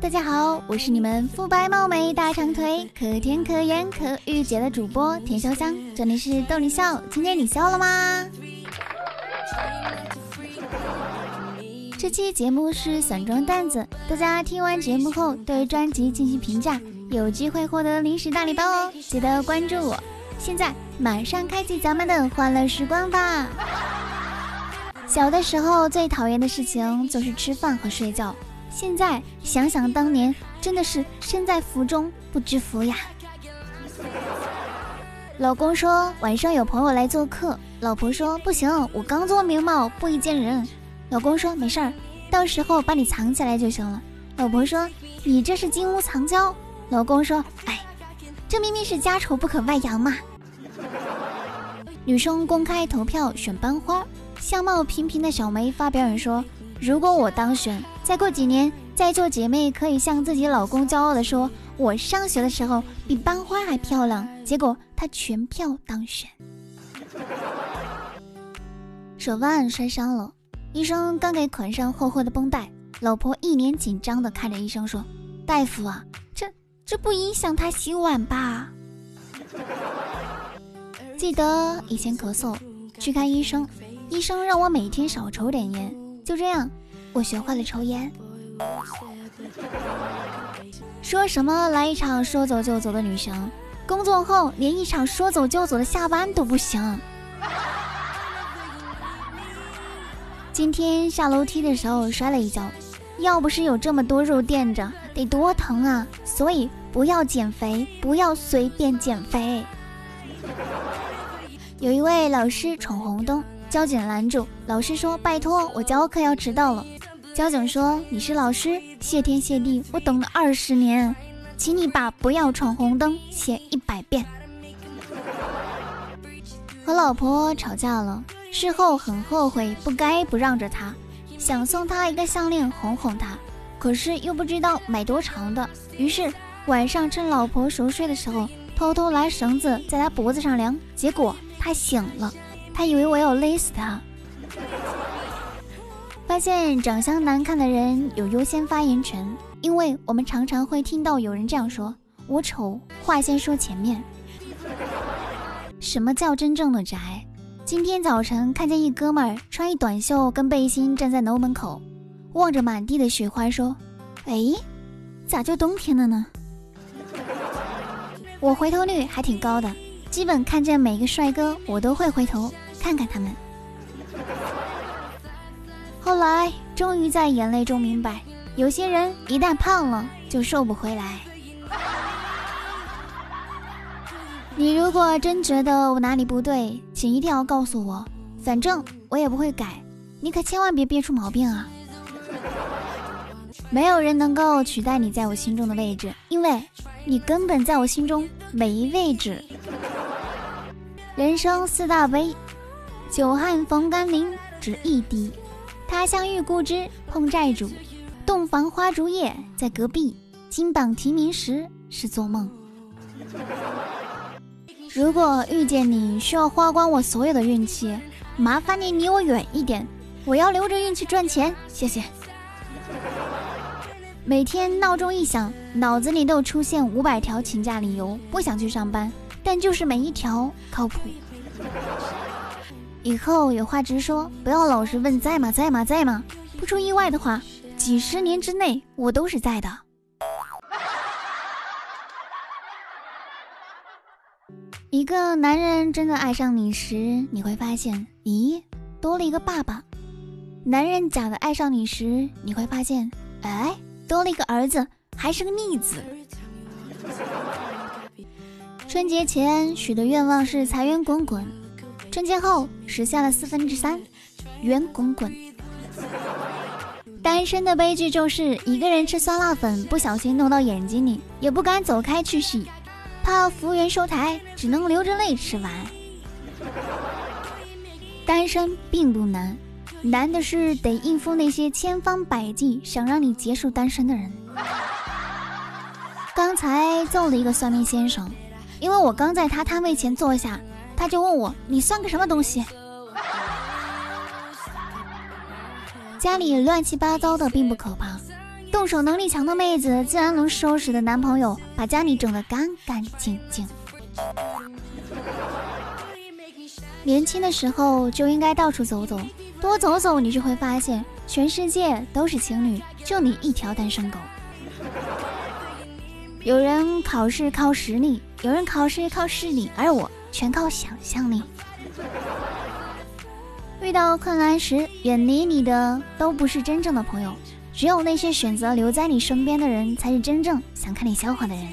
大家好，我是你们肤白貌美、大长腿、可甜可盐可御姐的主播田潇香，这里是逗你笑，今天你笑了吗？这期节目是散装段子，大家听完节目后对专辑进行评价，有机会获得零食大礼包哦，记得关注我。现在马上开启咱们的欢乐时光吧。小的时候最讨厌的事情就是吃饭和睡觉。现在想想当年，真的是身在福中不知福呀。老公说晚上有朋友来做客，老婆说不行，我刚做眉毛不宜见人。老公说没事儿，到时候把你藏起来就行了。老婆说你这是金屋藏娇。老公说哎，这明明是家丑不可外扬嘛。女生公开投票选班花。相貌平平的小梅发表演说：“如果我当选，再过几年，在座姐妹可以向自己老公骄傲地说，我上学的时候比班花还漂亮。”结果她全票当选。手腕摔伤了，医生刚给捆上厚厚的绷带，老婆一脸紧张地看着医生说：“大夫啊，这这不影响他洗碗吧？”记得以前咳嗽去看医生。医生让我每天少抽点烟，就这样，我学会了抽烟。说什么来一场说走就走的旅行，工作后连一场说走就走的下班都不行。今天下楼梯的时候摔了一跤，要不是有这么多肉垫着，得多疼啊！所以不要减肥，不要随便减肥。有一位老师闯红灯。交警拦住，老师说：“拜托，我教课要迟到了。”交警说：“你是老师，谢天谢地，我等了二十年，请你把‘不要闯红灯’写一百遍。”和老婆吵架了，事后很后悔，不该不让着她，想送她一个项链哄哄她，可是又不知道买多长的，于是晚上趁老婆熟睡的时候，偷偷拿绳子在她脖子上量，结果她醒了。他以为我要勒死他。发现长相难看的人有优先发言权，因为我们常常会听到有人这样说：“我丑，话先说前面。”什么叫真正的宅？今天早晨看见一哥们儿穿一短袖跟背心站在楼门口，望着满地的雪花说：“哎，咋就冬天了呢？”我回头率还挺高的，基本看见每个帅哥我都会回头。看看他们。后来终于在眼泪中明白，有些人一旦胖了就瘦不回来。你如果真觉得我哪里不对，请一定要告诉我，反正我也不会改。你可千万别憋出毛病啊！没有人能够取代你在我心中的位置，因为你根本在我心中没位置。人生四大悲。久旱逢甘霖，只一滴；他乡遇故知，碰债主；洞房花烛夜，在隔壁；金榜题名时，是做梦。如果遇见你需要花光我所有的运气，麻烦你离我远一点，我要留着运气赚钱，谢谢。每天闹钟一响，脑子里都出现五百条请假理由，不想去上班，但就是每一条靠谱。以后有话直说，不要老是问在吗在吗在吗。不出意外的话，几十年之内我都是在的。一个男人真的爱上你时，你会发现，咦，多了一个爸爸；男人假的爱上你时，你会发现，哎，多了一个儿子，还是个逆子。春节前许的愿望是财源滚滚。春节后实现了四分之三，圆滚滚。单身的悲剧就是一个人吃酸辣粉不小心弄到眼睛里，也不敢走开去洗，怕服务员收台，只能流着泪吃完。单身并不难，难的是得应付那些千方百计想让你结束单身的人。刚才揍了一个算命先生，因为我刚在他摊位前坐下。他就问我：“你算个什么东西？”家里乱七八糟的并不可怕，动手能力强的妹子自然能收拾的男朋友把家里整得干干净净。年轻的时候就应该到处走走，多走走，你就会发现全世界都是情侣，就你一条单身狗。有人考试靠实力，有人考试靠势力，而我全靠想象力。遇到困难时，远离你的都不是真正的朋友，只有那些选择留在你身边的人，才是真正想看你笑话的人。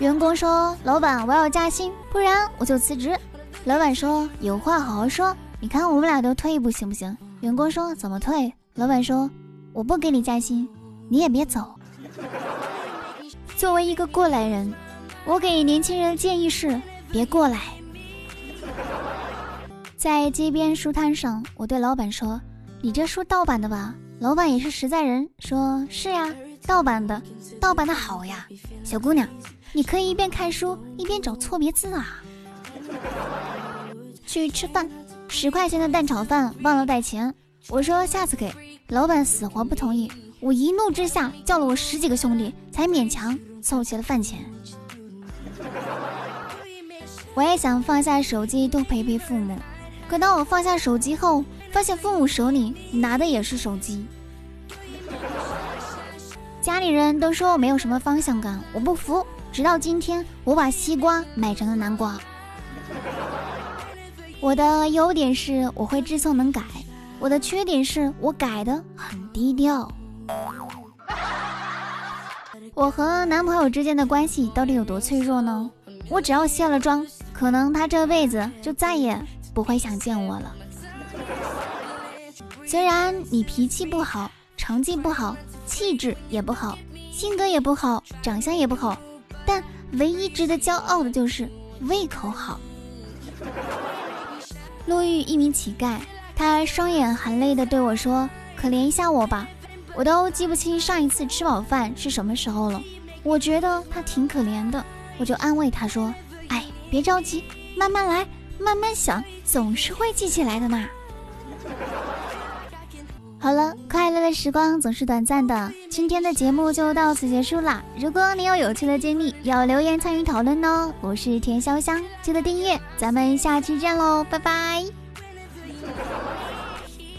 员工说：“老板，我要加薪，不然我就辞职。”老板说：“有话好好说，你看我们俩都退一步行不行？”员工说：“怎么退？”老板说：“我不给你加薪，你也别走。”作为一个过来人，我给年轻人的建议是：别过来。在街边书摊上，我对老板说：“你这书盗版的吧？”老板也是实在人，说是呀，盗版的，盗版的好呀，小姑娘。你可以一边看书一边找错别字啊！去吃饭，十块钱的蛋炒饭忘了带钱，我说下次给，老板死活不同意，我一怒之下叫了我十几个兄弟，才勉强凑齐了饭钱。我也想放下手机多陪陪父母，可当我放下手机后，发现父母手里拿的也是手机。家里人都说我没有什么方向感，我不服。直到今天，我把西瓜买成了南瓜。我的优点是我会知错能改，我的缺点是我改的很低调。我和男朋友之间的关系到底有多脆弱呢？我只要卸了妆，可能他这辈子就再也不会想见我了。虽然你脾气不好，成绩不好，气质也不好，性格也不好，长相也不好。但唯一值得骄傲的就是胃口好。路遇一名乞丐，他双眼含泪的对我说：“可怜一下我吧，我都记不清上一次吃饱饭是什么时候了。”我觉得他挺可怜的，我就安慰他说：“哎，别着急，慢慢来，慢慢想，总是会记起来的嘛。”好了，快乐的时光总是短暂的，今天的节目就到此结束啦。如果你有有趣的经历，要留言参与讨论哦。我是田潇湘，记得订阅，咱们下期见喽，拜拜。